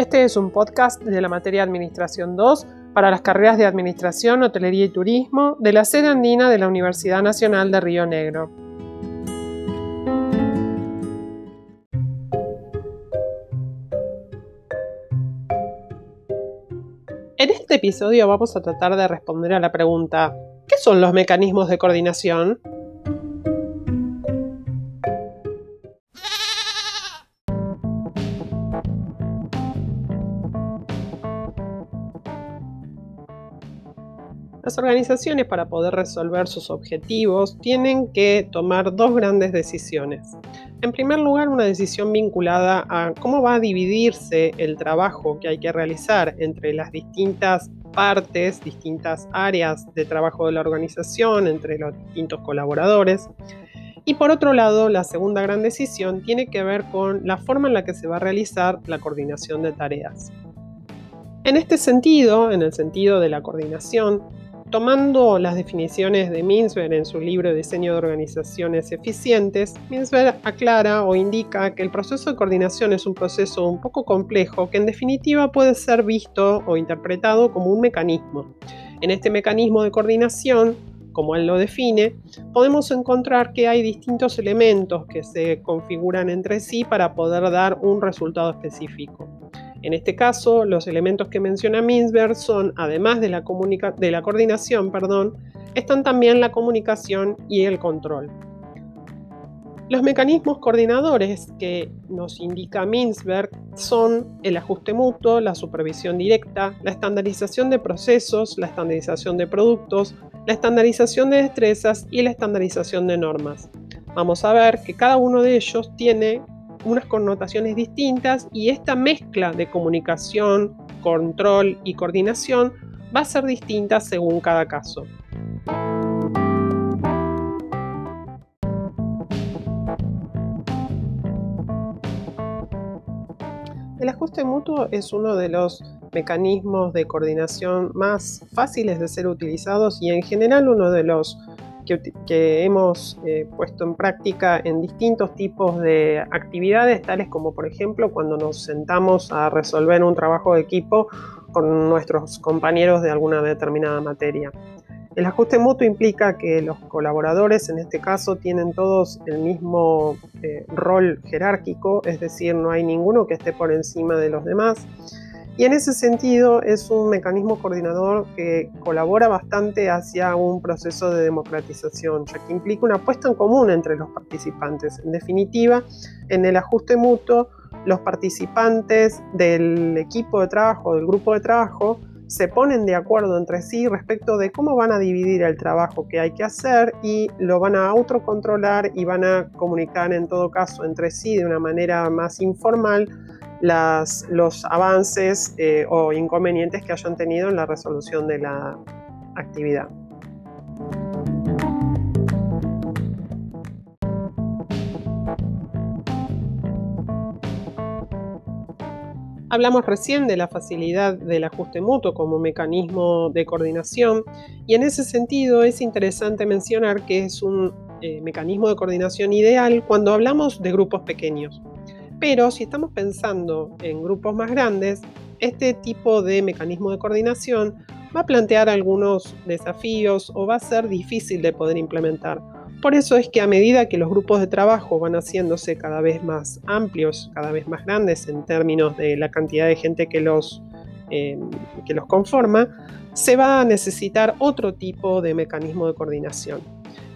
Este es un podcast de la materia Administración 2 para las carreras de Administración, Hotelería y Turismo de la sede andina de la Universidad Nacional de Río Negro. En este episodio vamos a tratar de responder a la pregunta ¿qué son los mecanismos de coordinación? Las organizaciones para poder resolver sus objetivos tienen que tomar dos grandes decisiones. En primer lugar, una decisión vinculada a cómo va a dividirse el trabajo que hay que realizar entre las distintas partes, distintas áreas de trabajo de la organización, entre los distintos colaboradores. Y por otro lado, la segunda gran decisión tiene que ver con la forma en la que se va a realizar la coordinación de tareas. En este sentido, en el sentido de la coordinación, Tomando las definiciones de Minsberg en su libro Diseño de Organizaciones Eficientes, Minsberg aclara o indica que el proceso de coordinación es un proceso un poco complejo que en definitiva puede ser visto o interpretado como un mecanismo. En este mecanismo de coordinación, como él lo define, podemos encontrar que hay distintos elementos que se configuran entre sí para poder dar un resultado específico. En este caso, los elementos que menciona Minsberg son, además de la, la coordinación, están también la comunicación y el control. Los mecanismos coordinadores que nos indica Minsberg son el ajuste mutuo, la supervisión directa, la estandarización de procesos, la estandarización de productos, la estandarización de destrezas y la estandarización de normas. Vamos a ver que cada uno de ellos tiene unas connotaciones distintas y esta mezcla de comunicación, control y coordinación va a ser distinta según cada caso. El ajuste mutuo es uno de los mecanismos de coordinación más fáciles de ser utilizados y en general uno de los que, hemos eh, puesto en práctica en distintos tipos de actividades, tales como por ejemplo cuando nos sentamos a resolver un trabajo de equipo con nuestros compañeros de alguna determinada materia. El ajuste mutuo implica que los colaboradores, en este caso, tienen todos el mismo eh, rol jerárquico, es decir, no hay ninguno que esté por encima de los demás y en ese sentido es un mecanismo coordinador que colabora bastante hacia un proceso de democratización, ya que implica una apuesta en común entre los participantes. En definitiva, en el ajuste mutuo, los participantes del equipo de trabajo, del grupo de trabajo, se ponen de acuerdo entre sí respecto de cómo van a dividir el trabajo que hay que hacer y lo van a autocontrolar y van a comunicar en todo caso entre sí de una manera más informal los avances eh, o inconvenientes que hayan tenido en la resolución de la actividad. Hablamos recién de la facilidad del ajuste mutuo como mecanismo de coordinación y en ese sentido es interesante mencionar que es un eh, mecanismo de coordinación ideal cuando hablamos de grupos pequeños. Pero si estamos pensando en grupos más grandes, este tipo de mecanismo de coordinación va a plantear algunos desafíos o va a ser difícil de poder implementar. Por eso es que a medida que los grupos de trabajo van haciéndose cada vez más amplios, cada vez más grandes en términos de la cantidad de gente que los, eh, que los conforma, se va a necesitar otro tipo de mecanismo de coordinación.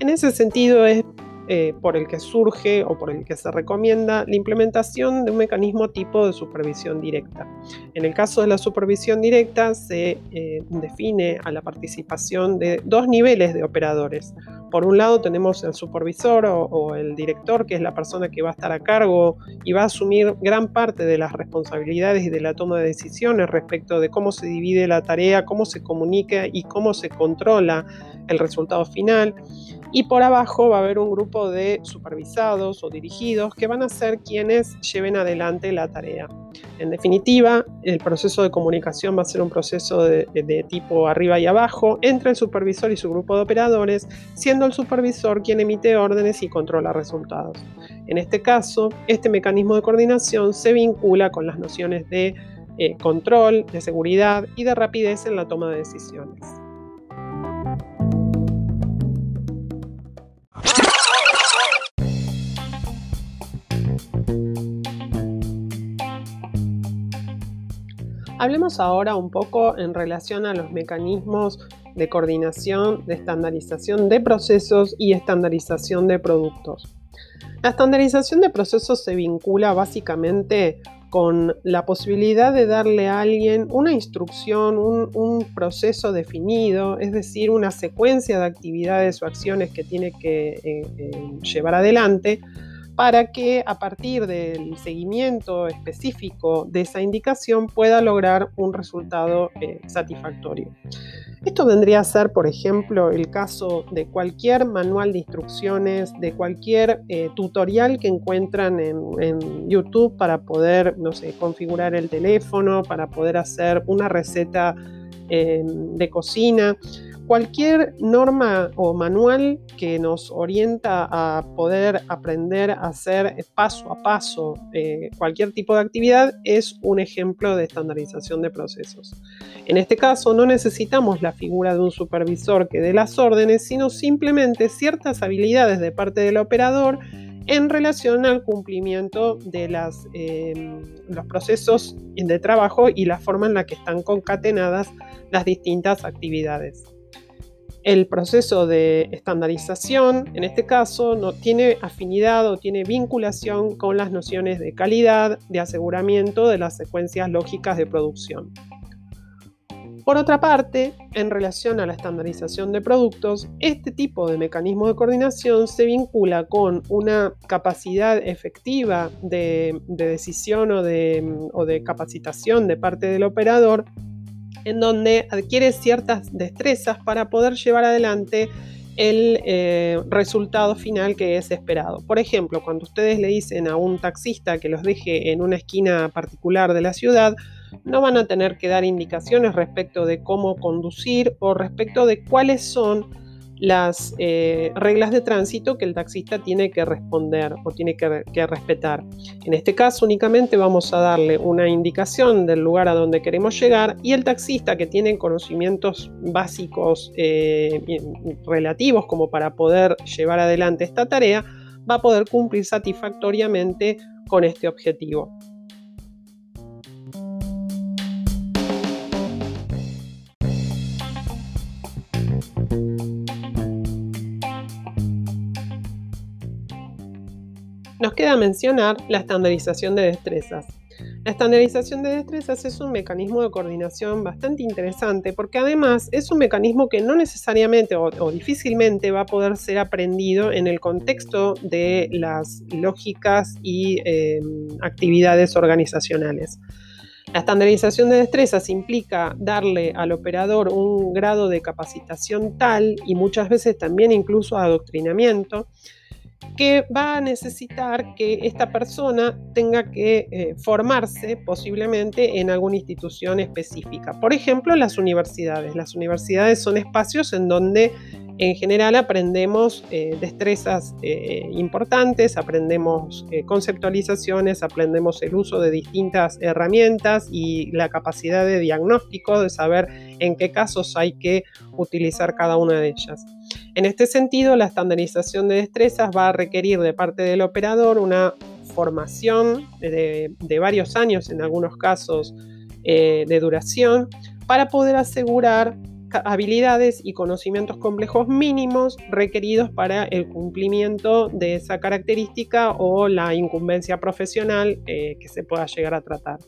En ese sentido es eh, por el que surge o por el que se recomienda la implementación de un mecanismo tipo de supervisión directa. En el caso de la supervisión directa se eh, define a la participación de dos niveles de operadores. Por un lado tenemos el supervisor o, el director, que es la persona que va a estar a cargo y va a asumir gran parte de las responsabilidades y de la toma de decisiones respecto de cómo se divide la tarea, cómo se comunica y cómo se controla el resultado final. Y por abajo va a haber un grupo de supervisados o dirigidos que van a ser quienes lleven adelante la tarea. En definitiva, el proceso de comunicación va a ser un proceso de, tipo arriba y abajo entre el supervisor y su grupo de operadores, siendo el supervisor quien emite órdenes y controla resultados. En este caso, este mecanismo de coordinación se vincula con las nociones de eh, control, de seguridad y de rapidez en la toma de decisiones. Hablemos ahora un poco en relación a los mecanismos de coordinación, de estandarización de procesos y estandarización de productos. La estandarización de procesos se vincula básicamente con la posibilidad de darle a alguien una instrucción, un, proceso definido, es decir, una secuencia de actividades o acciones que tiene que eh, eh, llevar adelante para que a partir del seguimiento específico de esa indicación pueda lograr un resultado eh, satisfactorio. Esto vendría a ser, por ejemplo, el caso de cualquier manual de instrucciones, de cualquier eh, tutorial que encuentran en, YouTube para poder, no sé, configurar el teléfono, para poder hacer una receta eh, de cocina cualquier norma o manual que nos orienta a poder aprender a hacer paso a paso eh, cualquier tipo de actividad es un ejemplo de estandarización de procesos. En este caso no necesitamos la figura de un supervisor que dé las órdenes, sino simplemente ciertas habilidades de parte del operador en relación al cumplimiento de em, los procesos de trabajo y la forma en la que están concatenadas las distintas actividades. El proceso de estandarización, en este caso, no tiene afinidad o tiene vinculación con las nociones de calidad, de aseguramiento de las secuencias lógicas de producción. Por otra parte, en relación a la estandarización de productos, este tipo de mecanismo de coordinación se vincula con una capacidad efectiva de, decisión o de capacitación de parte del operador en donde adquiere ciertas destrezas para poder llevar adelante el eh, resultado final que es esperado. Por ejemplo, cuando ustedes le dicen a un taxista que los deje en una esquina particular de la ciudad, no van a tener que dar indicaciones respecto de cómo conducir o respecto de cuáles son las eh, reglas de tránsito que el taxista tiene que responder o tiene que, respetar. En este caso únicamente vamos a darle una indicación del lugar a donde queremos llegar y el taxista que tiene conocimientos básicos eh, relativos como para poder llevar adelante esta tarea va a poder cumplir satisfactoriamente con este objetivo. Queda mencionar la estandarización de destrezas. La estandarización de destrezas es un mecanismo de coordinación bastante interesante porque además es un mecanismo que no necesariamente o, difícilmente va a poder ser aprendido en el contexto de las lógicas y em, actividades organizacionales. La estandarización de destrezas implica darle al operador un grado de capacitación tal y muchas veces también incluso adoctrinamiento que va a necesitar que esta persona tenga que eh, formarse posiblemente en alguna institución específica. Por ejemplo, las universidades. Las universidades son espacios en donde en general aprendemos eh, destrezas eh, importantes, aprendemos conceptualizaciones, aprendemos el uso de distintas herramientas y la capacidad de diagnóstico, de saber en qué casos hay que utilizar cada una de ellas. En este sentido, la estandarización de destrezas va a requerir de parte del operador una formación de, varios años, en algunos casos eh, de duración, para poder asegurar habilidades y conocimientos complejos mínimos requeridos para el cumplimiento de esa característica o la incumbencia profesional eh, que se pueda llegar a tratar.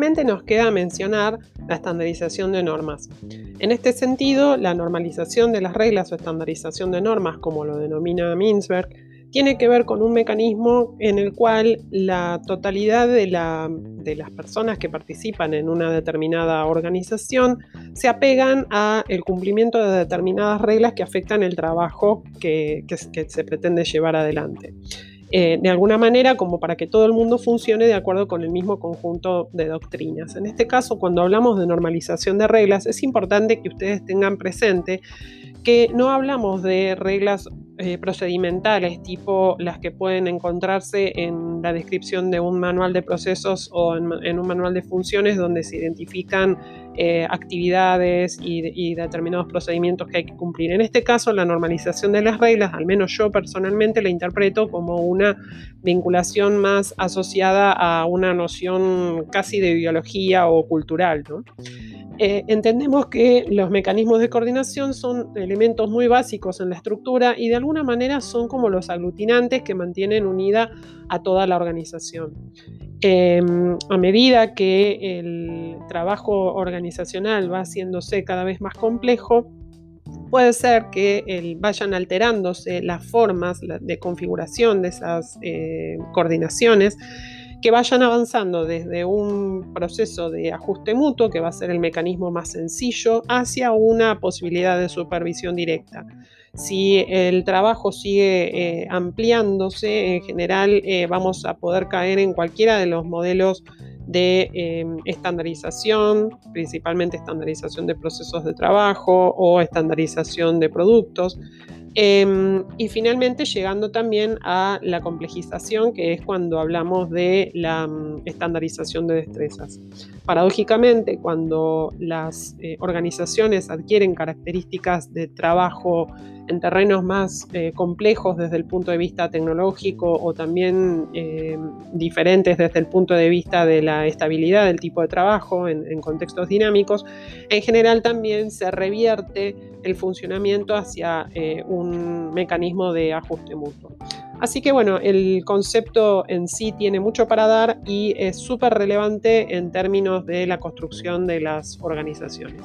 Nos queda mencionar la estandarización de normas. En este sentido, la normalización de las reglas o estandarización de normas, como lo denomina Mintzberg, tiene que ver con un mecanismo en el cual la totalidad de, las personas que participan en una determinada organización se apegan a el cumplimiento de determinadas reglas que afectan el trabajo que se pretende llevar adelante. Eh, de alguna manera como para que todo el mundo funcione de acuerdo con el mismo conjunto de doctrinas. En este caso, cuando hablamos de normalización de reglas, es importante que ustedes tengan presente que no hablamos de reglas eh, procedimentales tipo las que pueden encontrarse en la descripción de un manual de procesos o en, un manual de funciones donde se identifican eh, actividades y, determinados procedimientos que hay que cumplir. En este caso, la normalización de las reglas, al menos yo personalmente la interpreto como una vinculación más asociada a una noción casi de biología o cultural. ¿no? Eh, entendemos que los mecanismos de coordinación son elementos muy básicos en la estructura y de alguna manera son como los aglutinantes que mantienen unida a toda la organización. Em, a medida que el trabajo organizacional va haciéndose cada vez más complejo, puede ser que vayan alterándose las formas de configuración de esas eh, coordinaciones que vayan avanzando desde un proceso de ajuste mutuo, que va a ser el mecanismo más sencillo, hacia una posibilidad de supervisión directa. Si el trabajo sigue eh, ampliándose, en general eh, vamos a poder caer en cualquiera de los modelos de eh, estandarización, principalmente estandarización de procesos de trabajo o estandarización de productos. Em, y finalmente llegando también a la complejización, que es cuando hablamos de la mm, estandarización de destrezas. Paradójicamente, cuando las eh, organizaciones adquieren características de trabajo en terrenos más eh, complejos desde el punto de vista tecnológico o también eh, diferentes desde el punto de vista de la estabilidad del tipo de trabajo en, contextos dinámicos, en general también se revierte el funcionamiento hacia eh, un mecanismo de ajuste mutuo. Así que bueno, el concepto en sí tiene mucho para dar y es súper relevante en términos de la construcción de las organizaciones.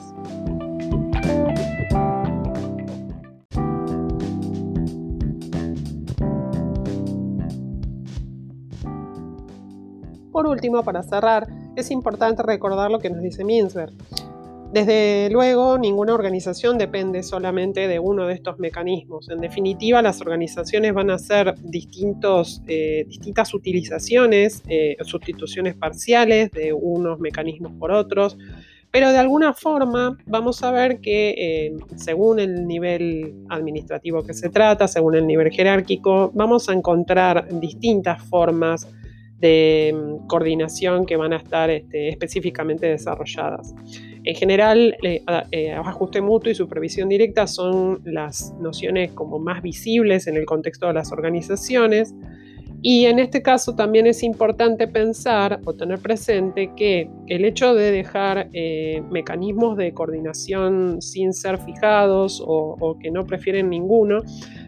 Por último, para cerrar, es importante recordar lo que nos dice Minsberg. Desde luego, ninguna organización depende solamente de uno de estos mecanismos. En definitiva, las organizaciones van a hacer eh, distintas utilizaciones, eh, sustituciones parciales de unos mecanismos por otros, pero de alguna forma vamos a ver que eh, según el nivel administrativo que se trata, según el nivel jerárquico, vamos a encontrar distintas formas de mm, coordinación que van a estar este, específicamente desarrolladas. En general, eh, eh, ajuste mutuo y supervisión directa son las nociones como más visibles en el contexto de las organizaciones. Y en este caso también es importante pensar o tener presente que el hecho de dejar eh, mecanismos de coordinación sin ser fijados o que no prefieren ninguno,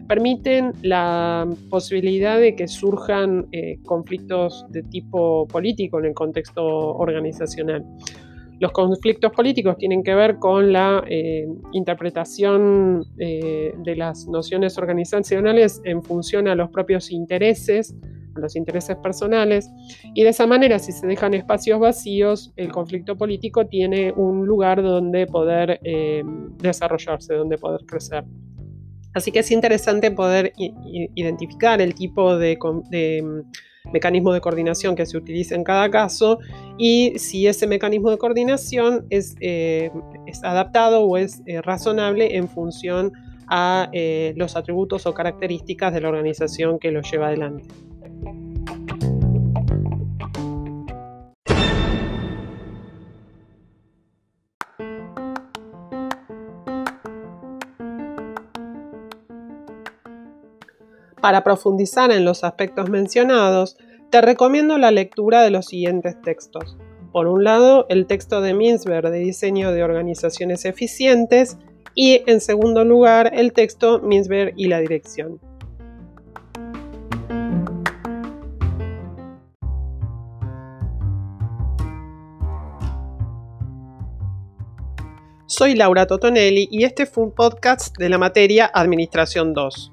permiten la posibilidad de que surjan conflictos de tipo político en el contexto organizacional. Los conflictos políticos tienen que ver con la eh, interpretación eh, de las nociones organizacionales en función a los propios intereses, a los intereses personales, y de esa manera, si se dejan espacios vacíos, el conflicto político tiene un lugar donde poder desarrollarse, donde poder crecer. Así que es interesante poder identificar el tipo de, mecanismo de coordinación que se utiliza en cada caso y si ese mecanismo de coordinación es, eh, adaptado o es eh, razonable en función a eh, los atributos o características de la organización que lo lleva adelante. Para profundizar en los aspectos mencionados, te recomiendo la lectura de los siguientes textos. Por un lado, el texto de Minsberg de diseño de organizaciones eficientes y, en segundo lugar, el texto Minsberg y la dirección. Soy Laura Totonelli y este fue un podcast de la materia Administración 2.